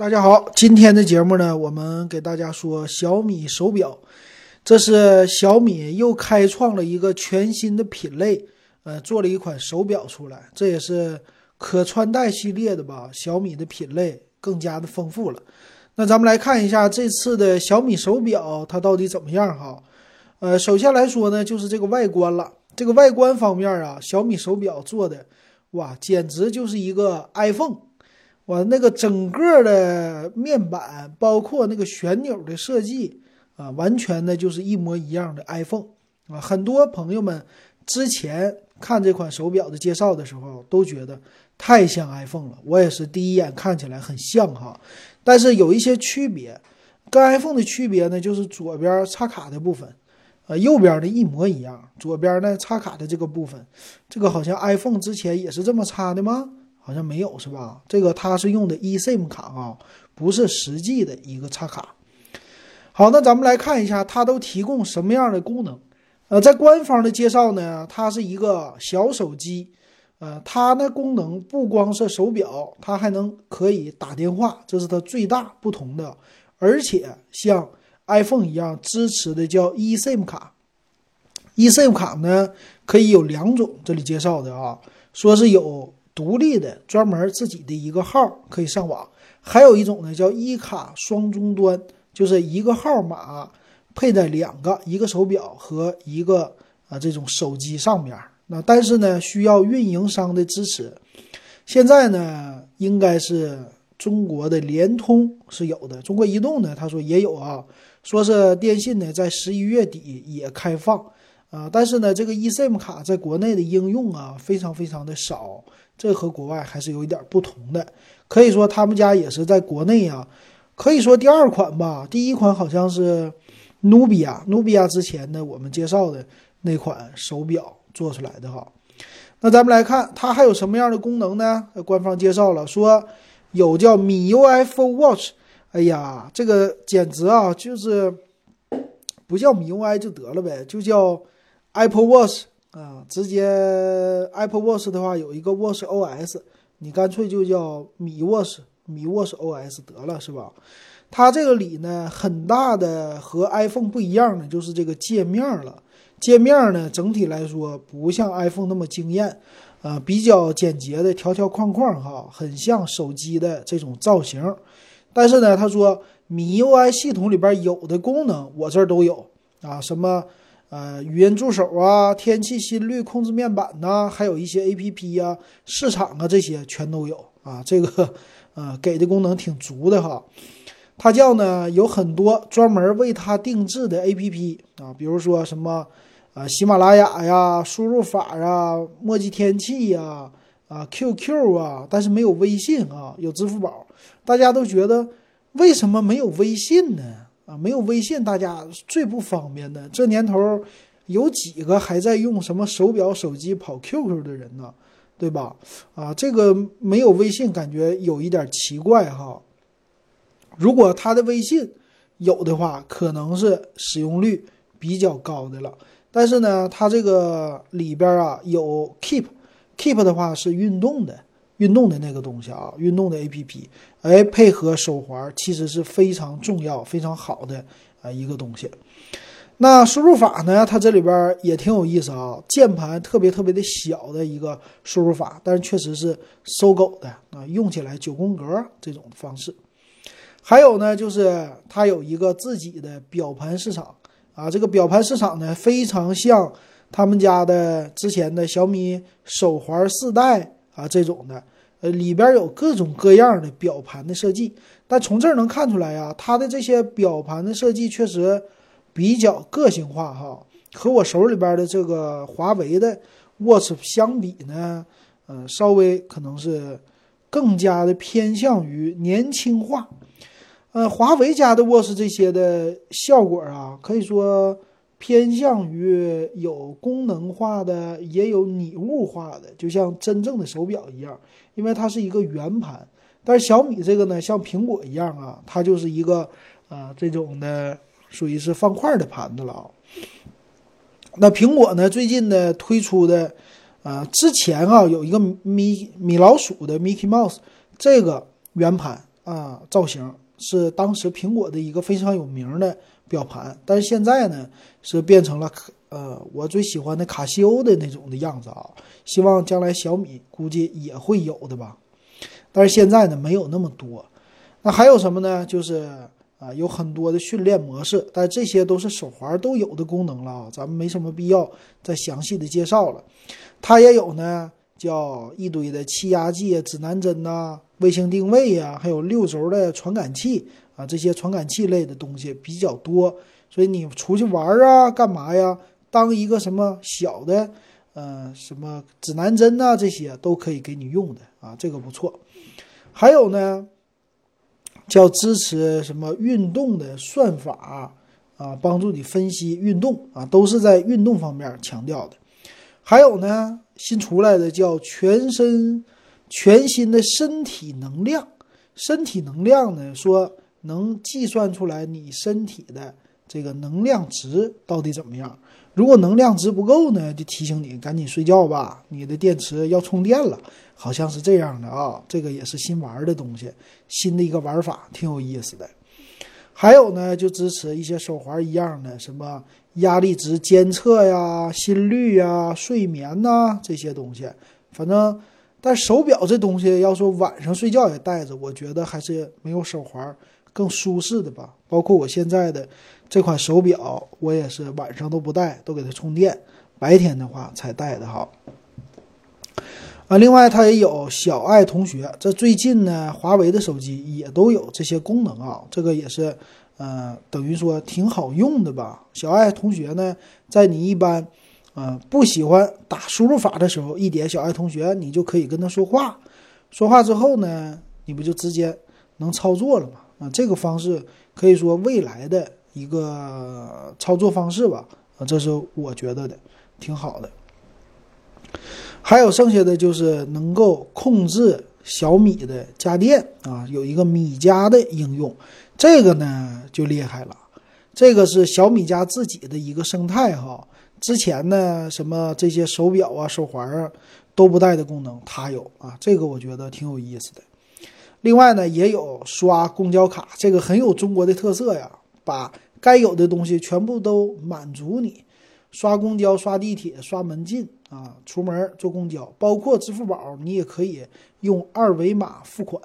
大家好，今天的节目呢，我们给大家说小米手表，这是小米又开创了一个全新的品类，呃，做了一款手表出来，这也是可穿戴系列的吧。小米的品类更加的丰富了。那咱们来看一下这次的小米手表，它到底怎么样哈？呃，首先来说呢，就是这个外观了。这个外观方面啊，小米手表做的，哇，简直就是一个 iPhone。我那个整个的面板，包括那个旋钮的设计啊，完全的就是一模一样的 iPhone 啊。很多朋友们之前看这款手表的介绍的时候，都觉得太像 iPhone 了。我也是第一眼看起来很像哈，但是有一些区别。跟 iPhone 的区别呢，就是左边插卡的部分，呃，右边的一模一样。左边呢插卡的这个部分，这个好像 iPhone 之前也是这么插的吗？好像没有是吧？这个它是用的 eSIM 卡啊，不是实际的一个插卡。好，那咱们来看一下它都提供什么样的功能。呃，在官方的介绍呢，它是一个小手机。呃，它那功能不光是手表，它还能可以打电话，这是它最大不同的。而且像 iPhone 一样支持的叫 eSIM 卡。eSIM 卡呢可以有两种，这里介绍的啊，说是有。独立的专门自己的一个号可以上网，还有一种呢叫一卡双终端，就是一个号码配在两个一个手表和一个啊这种手机上面。那但是呢需要运营商的支持。现在呢应该是中国的联通是有的，中国移动呢他说也有啊，说是电信呢在十一月底也开放啊，但是呢这个 eSIM 卡在国内的应用啊非常非常的少。这和国外还是有一点不同的，可以说他们家也是在国内啊，可以说第二款吧，第一款好像是努比亚，努比亚之前的我们介绍的那款手表做出来的哈。那咱们来看它还有什么样的功能呢？官方介绍了说有叫米 UI for Watch，哎呀，这个简直啊，就是不叫米 UI 就得了呗，就叫 Apple Watch。啊，直接 Apple Watch 的话有一个 Watch OS，你干脆就叫米 Watch，米 Watch OS 得了，是吧？它这个里呢，很大的和 iPhone 不一样的就是这个界面了。界面呢，整体来说不像 iPhone 那么惊艳，呃，比较简洁的条条框框哈，很像手机的这种造型。但是呢，他说米 UI 系统里边有的功能我这儿都有啊，什么？呃，语音助手啊，天气心率控制面板呐，还有一些 A P P 呀、市场啊，这些全都有啊。这个，呃，给的功能挺足的哈。它叫呢，有很多专门为它定制的 A P P 啊，比如说什么，啊，喜马拉雅呀、输入法啊、墨迹天气呀、啊 Q Q 啊，但是没有微信啊，有支付宝。大家都觉得为什么没有微信呢？啊，没有微信，大家最不方便的。这年头，有几个还在用什么手表、手机跑 QQ 的人呢？对吧？啊，这个没有微信，感觉有一点奇怪哈。如果他的微信有的话，可能是使用率比较高的了。但是呢，它这个里边啊有 Keep，Keep 的话是运动的。运动的那个东西啊，运动的 A P P，哎，配合手环其实是非常重要、非常好的啊一个东西。那输入法呢，它这里边也挺有意思啊，键盘特别特别的小的一个输入法，但是确实是搜狗的啊，用起来九宫格这种方式。还有呢，就是它有一个自己的表盘市场啊，这个表盘市场呢，非常像他们家的之前的小米手环四代。啊，这种的，呃，里边有各种各样的表盘的设计，但从这儿能看出来呀，它的这些表盘的设计确实比较个性化哈，和我手里边的这个华为的 Watch 相比呢，呃，稍微可能是更加的偏向于年轻化，呃，华为家的 Watch 这些的效果啊，可以说。偏向于有功能化的，也有拟物化的，就像真正的手表一样，因为它是一个圆盘。但是小米这个呢，像苹果一样啊，它就是一个啊这种的，属于是方块的盘子了啊。那苹果呢，最近呢推出的，啊之前啊有一个米米老鼠的 Mickey Mouse 这个圆盘啊造型，是当时苹果的一个非常有名的表盘，但是现在呢是变成了呃我最喜欢的卡西欧的那种的样子啊，希望将来小米估计也会有的吧，但是现在呢没有那么多。那还有什么呢？就是啊有很多的训练模式，但这些都是手环都有的功能了啊，咱们没什么必要再详细的介绍了。它也有呢。叫一堆的气压计、指南针呐、卫星定位呀，还有六轴的传感器啊，这些传感器类的东西比较多，所以你出去玩啊，干嘛呀？当一个什么小的，呃，什么指南针呐，这些都可以给你用的啊，这个不错。还有呢，叫支持什么运动的算法啊，帮助你分析运动啊，都是在运动方面强调的。还有呢，新出来的叫全身全新的身体能量，身体能量呢说能计算出来你身体的这个能量值到底怎么样。如果能量值不够呢，就提醒你赶紧睡觉吧，你的电池要充电了，好像是这样的啊。这个也是新玩的东西，新的一个玩法，挺有意思的。还有呢，就支持一些手环一样的什么。压力值监测呀、心率呀、睡眠呐这些东西，反正，但手表这东西要说晚上睡觉也戴着，我觉得还是没有手环更舒适的吧。包括我现在的这款手表，我也是晚上都不戴，都给它充电，白天的话才戴的哈。啊，另外它也有小爱同学，这最近呢，华为的手机也都有这些功能啊，这个也是。呃，等于说挺好用的吧？小爱同学呢，在你一般，呃，不喜欢打输入法的时候，一点小爱同学，你就可以跟他说话。说话之后呢，你不就直接能操作了吗？啊，这个方式可以说未来的一个操作方式吧。啊，这是我觉得的，挺好的。还有剩下的就是能够控制小米的家电啊，有一个米家的应用。这个呢就厉害了，这个是小米家自己的一个生态哈。之前呢，什么这些手表啊、手环啊都不带的功能，它有啊。这个我觉得挺有意思的。另外呢，也有刷公交卡，这个很有中国的特色呀，把该有的东西全部都满足你。刷公交、刷地铁、刷门禁啊，出门坐公交，包括支付宝，你也可以用二维码付款。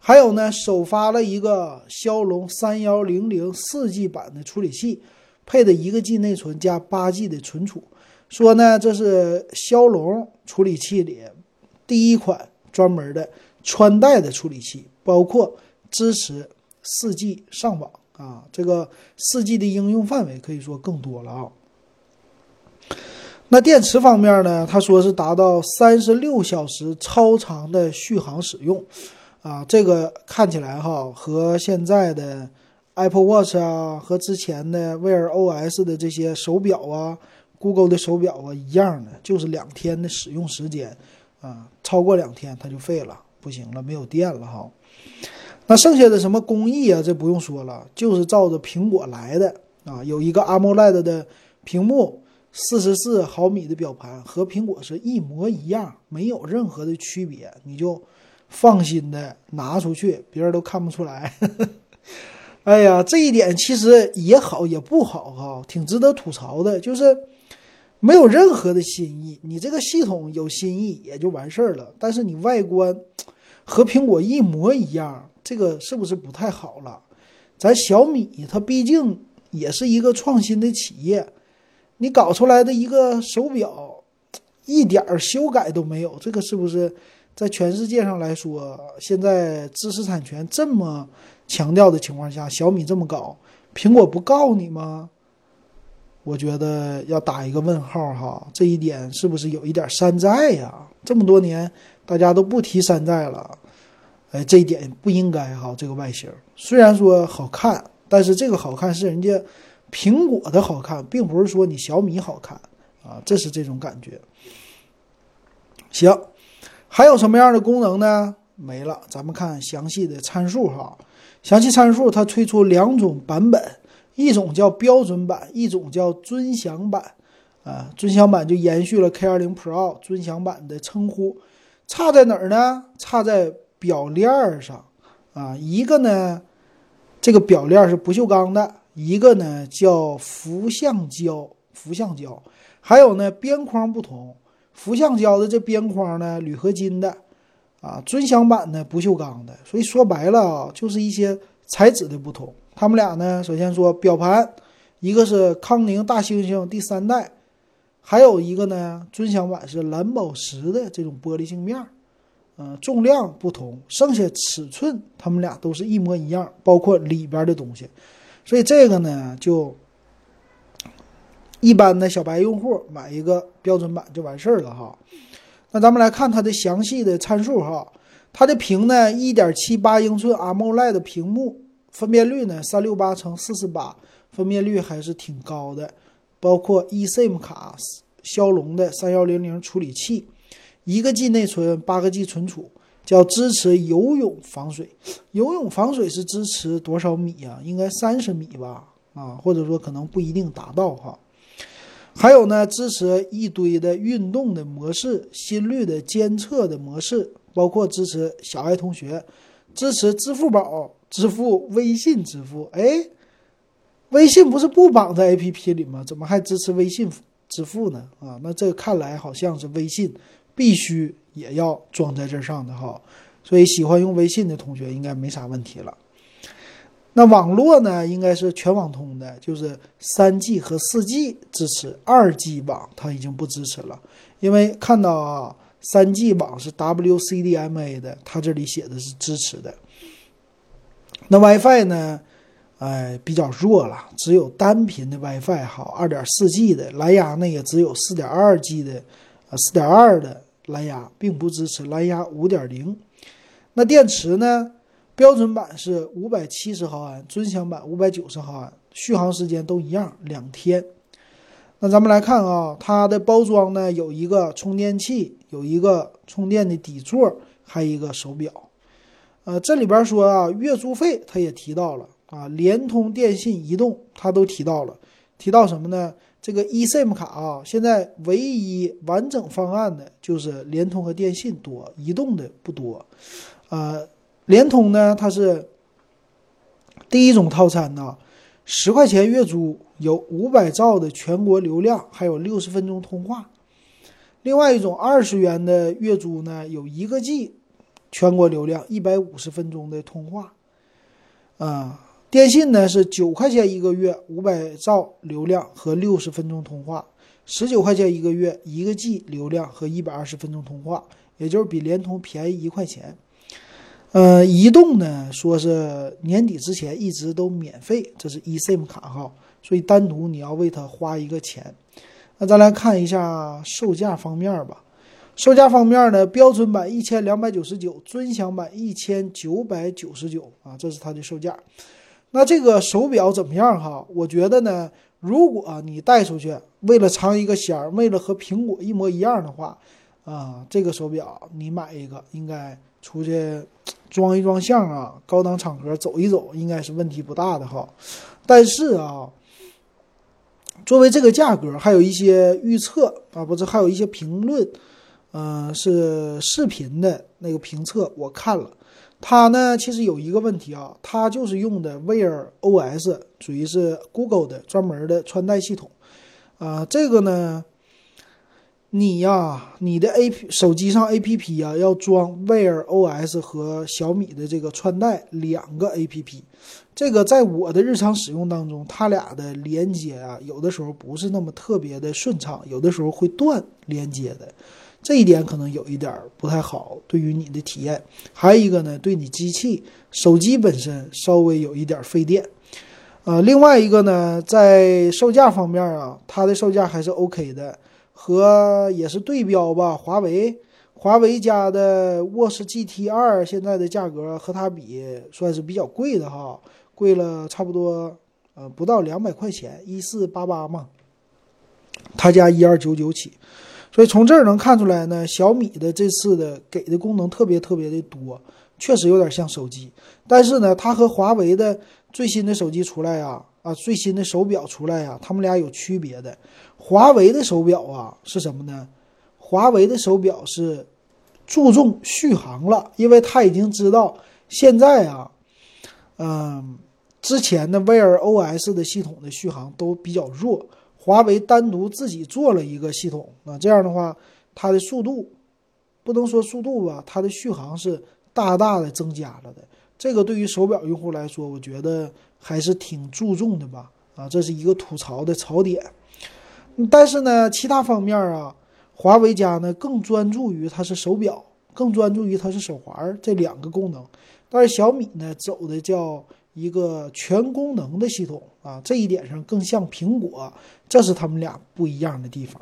还有呢，首发了一个骁龙三幺零零四 G 版的处理器，配的一个 G 内存加八 G 的存储。说呢，这是骁龙处理器里第一款专门的穿戴的处理器，包括支持四 G 上网啊，这个四 G 的应用范围可以说更多了啊。那电池方面呢，他说是达到三十六小时超长的续航使用。啊，这个看起来哈，和现在的 Apple Watch 啊，和之前的 Wear OS 的这些手表啊，Google 的手表啊一样的，就是两天的使用时间啊，超过两天它就废了，不行了，没有电了哈。那剩下的什么工艺啊，这不用说了，就是照着苹果来的啊，有一个 AMOLED 的屏幕，四十四毫米的表盘，和苹果是一模一样，没有任何的区别，你就。放心的拿出去，别人都看不出来。哎呀，这一点其实也好也不好哈，挺值得吐槽的，就是没有任何的新意。你这个系统有新意也就完事儿了，但是你外观和苹果一模一样，这个是不是不太好了？咱小米它毕竟也是一个创新的企业，你搞出来的一个手表一点修改都没有，这个是不是？在全世界上来说，现在知识产权这么强调的情况下，小米这么搞，苹果不告你吗？我觉得要打一个问号哈，这一点是不是有一点山寨呀？这么多年大家都不提山寨了，哎，这一点不应该哈。这个外形虽然说好看，但是这个好看是人家苹果的好看，并不是说你小米好看啊，这是这种感觉。行。还有什么样的功能呢？没了，咱们看详细的参数哈。详细参数它推出两种版本，一种叫标准版，一种叫尊享版。啊，尊享版就延续了 K20 Pro 尊享版的称呼。差在哪儿呢？差在表链上。啊，一个呢这个表链是不锈钢的，一个呢叫氟橡胶，氟橡胶，还有呢边框不同，氟橡胶的这边框呢铝合金的，啊，尊享版的不锈钢的，所以说白了啊，就是一些材质的不同。他们俩呢，首先说表盘，一个是康宁大猩猩第三代。还有一个呢，尊享版是蓝宝石的这种玻璃镜面儿，嗯，重量不同，剩下尺寸它们俩都是一模一样，包括里边的东西，所以这个呢，就一般的小白用户买一个标准版就完事儿了哈。那咱们来看它的详细的参数哈，它的屏呢，一点七八英寸 AMOLED 屏幕，分辨率呢，三六八乘四四八，分辨率还是挺高的。包括 eSIM 卡、骁龙的三幺零零处理器，一个 G 内存，八个 G 存储，叫支持游泳防水。游泳防水是支持多少米呀？应该三十米吧？啊，或者说可能不一定达到哈。还有呢，支持一堆的运动的模式、心率的监测的模式，包括支持小爱同学，支持支付宝支付、微信支付。哎。微信不是不绑在 APP 里吗？怎么还支持微信支付呢？啊，那这看来好像是微信必须也要装在这上的哈。所以喜欢用微信的同学应该没啥问题了。那网络呢，应该是全网通的，就是三 G 和四 G 支持，二 G 网它已经不支持了。因为看到啊，三 G 网是 WCDMA 的，它这里写的是支持的。那 WiFi 呢？哎，比较弱了，只有单频的 WiFi 好，二点四 G 的蓝牙呢也只有四点二 G 的，呃，四点二的蓝牙，并不支持蓝牙五点零。那电池呢？标准版是五百七十毫安，尊享版五百九十毫安，续航时间都一样，两天。那咱们来看啊，它的包装呢有一个充电器，有一个充电的底座，还有一个手表。呃，这里边说啊，月租费它也提到了。啊，联通、电信、移动，它都提到了，提到什么呢？这个 eSIM 卡啊，现在唯一完整方案的就是联通和电信多，移动的不多。呃，联通呢，它是第一种套餐呢，十块钱月租，有五百兆的全国流量，还有六十分钟通话。另外一种二十元的月租呢，有一个 G 全国流量，一百五十分钟的通话。啊。电信呢是九块钱一个月，五百兆流量和六十分钟通话；十九块钱一个月，一个 G 流量和一百二十分钟通话，也就是比联通便宜一块钱。呃，移动呢说是年底之前一直都免费，这是 eSIM 卡哈，所以单独你要为它花一个钱。那再来看一下售价方面吧。售价方面呢，标准版一千两百九十九，尊享版一千九百九十九啊，这是它的售价。那这个手表怎么样哈？我觉得呢，如果你带出去为了藏一个鲜儿，为了和苹果一模一样的话，啊，这个手表你买一个，应该出去装一装相啊，高档场合走一走，应该是问题不大的哈。但是啊，作为这个价格，还有一些预测啊，不是还有一些评论，嗯，是视频的那个评测，我看了。它呢，其实有一个问题啊，它就是用的 Wear OS，属于是 Google 的专门的穿戴系统，啊，这个呢，你呀，你的 A P 手机上 A P P 呀，要装 Wear OS 和小米的这个穿戴两个 A P P，这个在我的日常使用当中，它俩的连接啊，有的时候不是那么特别的顺畅，有的时候会断连接的。这一点可能有一点不太好，对于你的体验。还有一个呢，对你机器、手机本身稍微有一点费电。呃，另外一个呢，在售价方面啊，它的售价还是 OK 的，和也是对标吧。华为，华为家的沃斯 GT 二现在的价格和它比算是比较贵的哈，贵了差不多呃不到两百块钱，一四八八嘛，他家一二九九起。所以从这儿能看出来呢，小米的这次的给的功能特别特别的多，确实有点像手机。但是呢，它和华为的最新的手机出来呀，啊，最新的手表出来呀，他们俩有区别的。华为的手表啊是什么呢？华为的手表是注重续航了，因为它已经知道现在啊，嗯，之前的 Wear OS 的系统的续航都比较弱，华为单独自己做了一个系统啊，这样的话，它的速度不能说速度吧，它的续航是大大的增加了的。这个对于手表用户来说，我觉得还是挺注重的吧。啊，这是一个吐槽的槽点。但是呢，其他方面啊，华为家呢更专注于它是手表，更专注于它是手环这两个功能。但是小米呢走的叫一个全功能的系统啊，这一点上更像苹果，这是他们俩不一样的地方。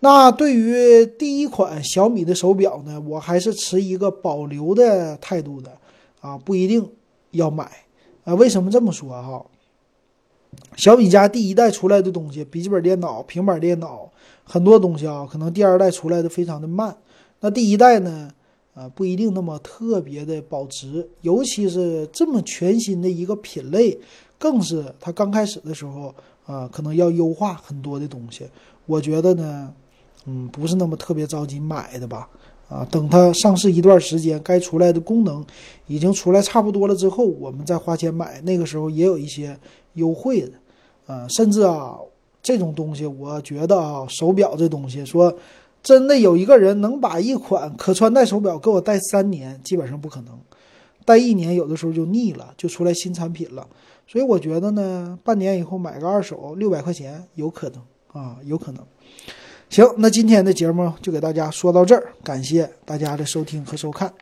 那对于第一款小米的手表呢，我还是持一个保留的态度的。啊，不一定要买啊？为什么这么说哈？小米家第一代出来的东西，笔记本电脑、平板电脑，很多东西啊，可能第二代出来的非常的慢。那第一代呢，啊，不一定那么特别的保值，尤其是这么全新的一个品类，更是它刚开始的时候啊，可能要优化很多的东西。我觉得呢，嗯，不是那么特别着急买的吧。啊，等它上市一段时间，该出来的功能已经出来差不多了之后，我们再花钱买，那个时候也有一些优惠的，啊，甚至啊，这种东西，我觉得啊，手表这东西，说真的，有一个人能把一款可穿戴手表给我戴三年，基本上不可能，戴一年有的时候就腻了，就出来新产品了，所以我觉得呢，半年以后买个二手六百块钱有可能啊，有可能。行，那今天的节目就给大家说到这儿，感谢大家的收听和收看。